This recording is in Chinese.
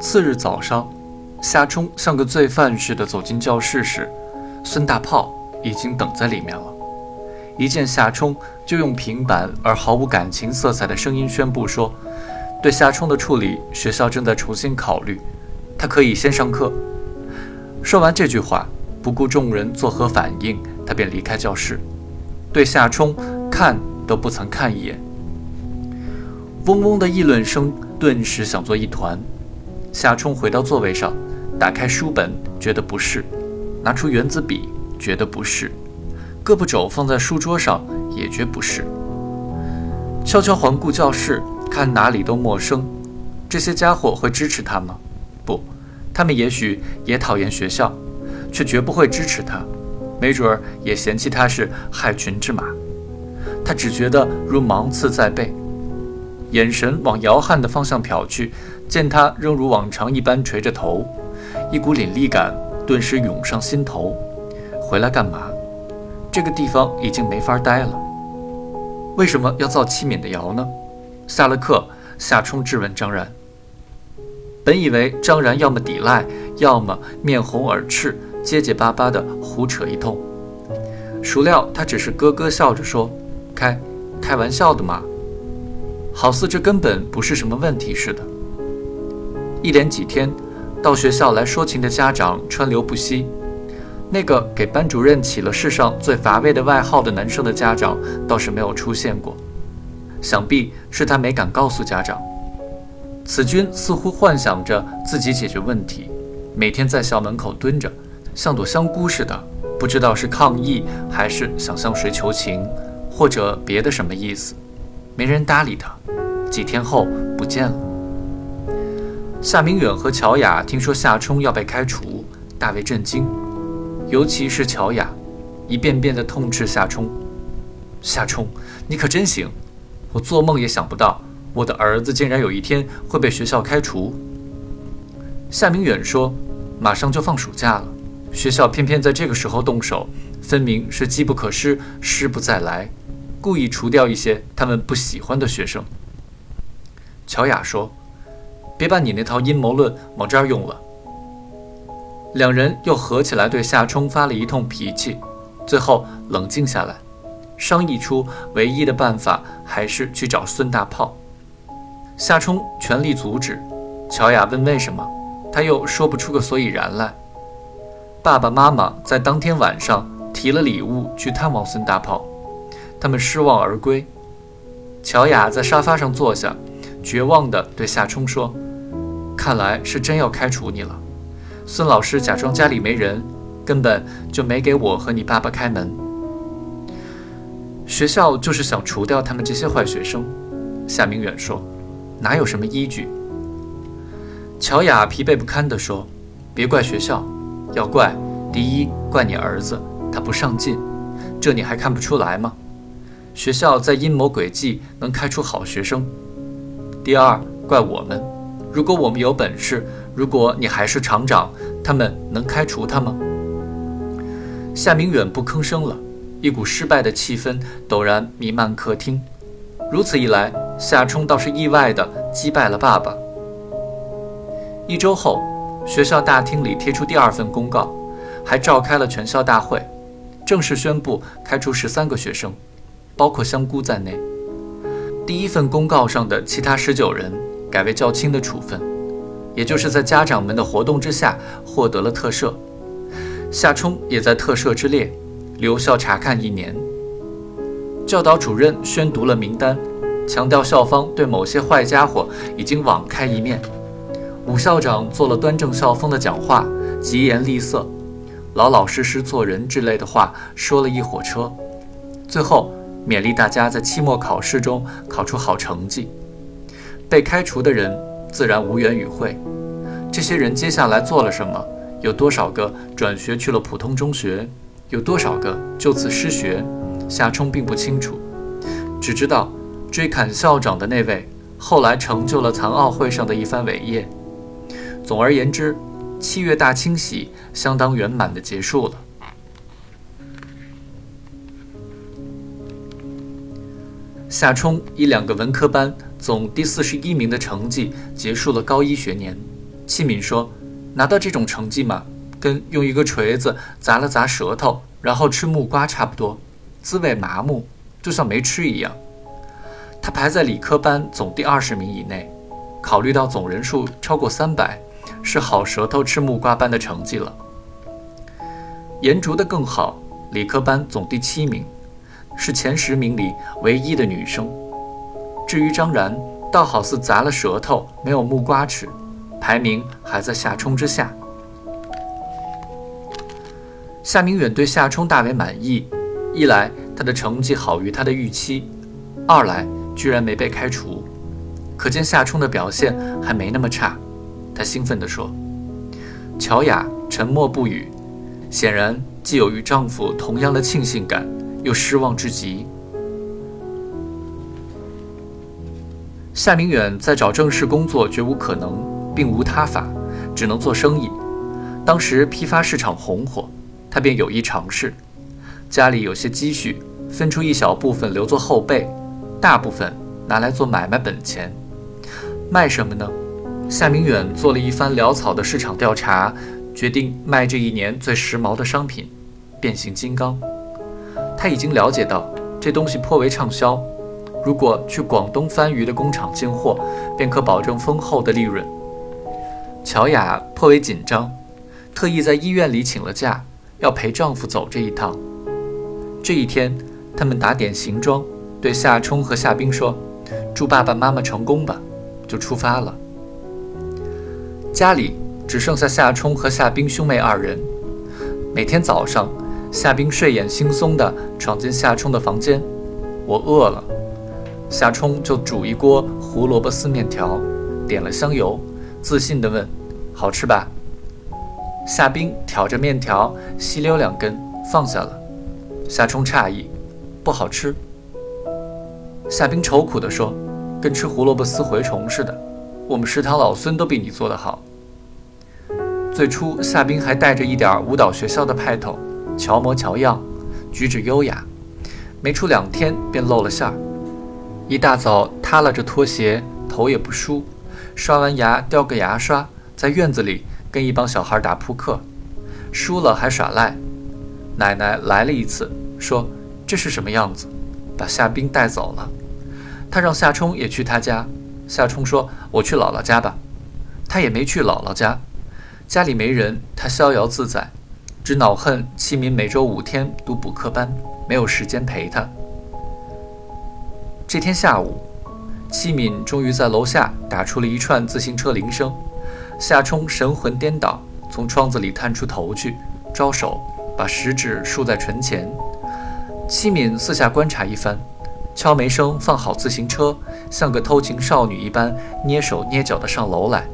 次日早上，夏冲像个罪犯似的走进教室时，孙大炮已经等在里面了。一见夏冲，就用平板而毫无感情色彩的声音宣布说：“对夏冲的处理，学校正在重新考虑，他可以先上课。”说完这句话，不顾众人作何反应，他便离开教室，对夏冲看都不曾看一眼。嗡嗡的议论声顿时响作一团。夏冲回到座位上，打开书本，觉得不是；拿出圆子笔，觉得不是；胳膊肘放在书桌上，也觉不是。悄悄环顾教室，看哪里都陌生。这些家伙会支持他吗？不，他们也许也讨厌学校，却绝不会支持他。没准儿也嫌弃他是害群之马。他只觉得如芒刺在背。眼神往姚汉的方向瞟去，见他仍如往常一般垂着头，一股凛厉感顿时涌上心头。回来干嘛？这个地方已经没法待了。为什么要造七敏的谣呢？下了课，夏冲质问张然。本以为张然要么抵赖，要么面红耳赤，结结巴巴的胡扯一通，孰料他只是咯咯笑着说：“开，开玩笑的嘛。”好似这根本不是什么问题似的。一连几天，到学校来说情的家长川流不息。那个给班主任起了世上最乏味的外号的男生的家长倒是没有出现过，想必是他没敢告诉家长。此君似乎幻想着自己解决问题，每天在校门口蹲着，像朵香菇似的，不知道是抗议还是想向谁求情，或者别的什么意思。没人搭理他，几天后不见了。夏明远和乔雅听说夏冲要被开除，大为震惊，尤其是乔雅，一遍遍地痛斥夏冲：“夏冲，你可真行！我做梦也想不到，我的儿子竟然有一天会被学校开除。”夏明远说：“马上就放暑假了，学校偏偏在这个时候动手，分明是机不可失，失不再来。”故意除掉一些他们不喜欢的学生。乔雅说：“别把你那套阴谋论往这儿用了。”两人又合起来对夏冲发了一通脾气，最后冷静下来，商议出唯一的办法还是去找孙大炮。夏冲全力阻止，乔雅问为什么，他又说不出个所以然来。爸爸妈妈在当天晚上提了礼物去探望孙大炮。他们失望而归。乔雅在沙发上坐下，绝望地对夏冲说：“看来是真要开除你了。孙老师假装家里没人，根本就没给我和你爸爸开门。学校就是想除掉他们这些坏学生。”夏明远说：“哪有什么依据？”乔雅疲惫不堪地说：“别怪学校，要怪第一怪你儿子，他不上进，这你还看不出来吗？”学校在阴谋诡计，能开出好学生。第二，怪我们。如果我们有本事，如果你还是厂长，他们能开除他吗？夏明远不吭声了，一股失败的气氛陡然弥漫客厅。如此一来，夏冲倒是意外的击败了爸爸。一周后，学校大厅里贴出第二份公告，还召开了全校大会，正式宣布开除十三个学生。包括香菇在内，第一份公告上的其他十九人改为较轻的处分，也就是在家长们的活动之下获得了特赦。夏冲也在特赦之列，留校查看一年。教导主任宣读了名单，强调校方对某些坏家伙已经网开一面。武校长做了端正校风的讲话，疾言厉色，老老实实做人之类的话说了一火车，最后。勉励大家在期末考试中考出好成绩。被开除的人自然无缘与会。这些人接下来做了什么？有多少个转学去了普通中学？有多少个就此失学？夏冲并不清楚，只知道追砍校长的那位后来成就了残奥会上的一番伟业。总而言之，七月大清洗相当圆满地结束了。夏冲以两个文科班总第四十一名的成绩结束了高一学年，戚敏说：“拿到这种成绩嘛，跟用一个锤子砸了砸舌头，然后吃木瓜差不多，滋味麻木，就像没吃一样。”他排在理科班总第二十名以内，考虑到总人数超过三百，是好舌头吃木瓜般的成绩了。颜竹的更好，理科班总第七名，是前十名里唯一的女生。至于张然，倒好似砸了舌头，没有木瓜吃。排名还在夏冲之下。夏明远对夏冲大为满意，一来他的成绩好于他的预期，二来居然没被开除，可见夏冲的表现还没那么差。他兴奋地说：“乔雅沉默不语，显然既有与丈夫同样的庆幸感，又失望至极。”夏明远在找正式工作绝无可能。并无他法，只能做生意。当时批发市场红火，他便有意尝试。家里有些积蓄，分出一小部分留作后备，大部分拿来做买卖本钱。卖什么呢？夏明远做了一番潦草的市场调查，决定卖这一年最时髦的商品——变形金刚。他已经了解到这东西颇为畅销，如果去广东番禺的工厂进货，便可保证丰厚的利润。乔雅颇为紧张，特意在医院里请了假，要陪丈夫走这一趟。这一天，他们打点行装，对夏冲和夏冰说：“祝爸爸妈妈成功吧。”就出发了。家里只剩下夏冲和夏冰兄妹二人。每天早上，夏冰睡眼惺忪地闯进夏冲的房间：“我饿了。”夏冲就煮一锅胡萝卜丝面条，点了香油，自信地问。好吃吧？夏冰挑着面条，吸溜两根，放下了。夏冲诧异：“不好吃。”夏冰愁苦地说：“跟吃胡萝卜丝蛔虫似的。我们食堂老孙都比你做得好。”最初，夏冰还带着一点舞蹈学校的派头，乔模乔样，举止优雅。没出两天，便露了馅儿。一大早，踏拉着拖鞋，头也不梳，刷完牙，叼个牙刷。在院子里跟一帮小孩打扑克，输了还耍赖。奶奶来了一次，说这是什么样子，把夏冰带走了。他让夏冲也去他家。夏冲说：“我去姥姥家吧。”他也没去姥姥家，家里没人，他逍遥自在，只恼恨七民每周五天读补课班，没有时间陪他。这天下午，七敏终于在楼下打出了一串自行车铃声。夏冲神魂颠倒，从窗子里探出头去，招手，把食指竖在唇前。七敏四下观察一番，敲门声放好自行车，像个偷情少女一般，蹑手蹑脚地上楼来。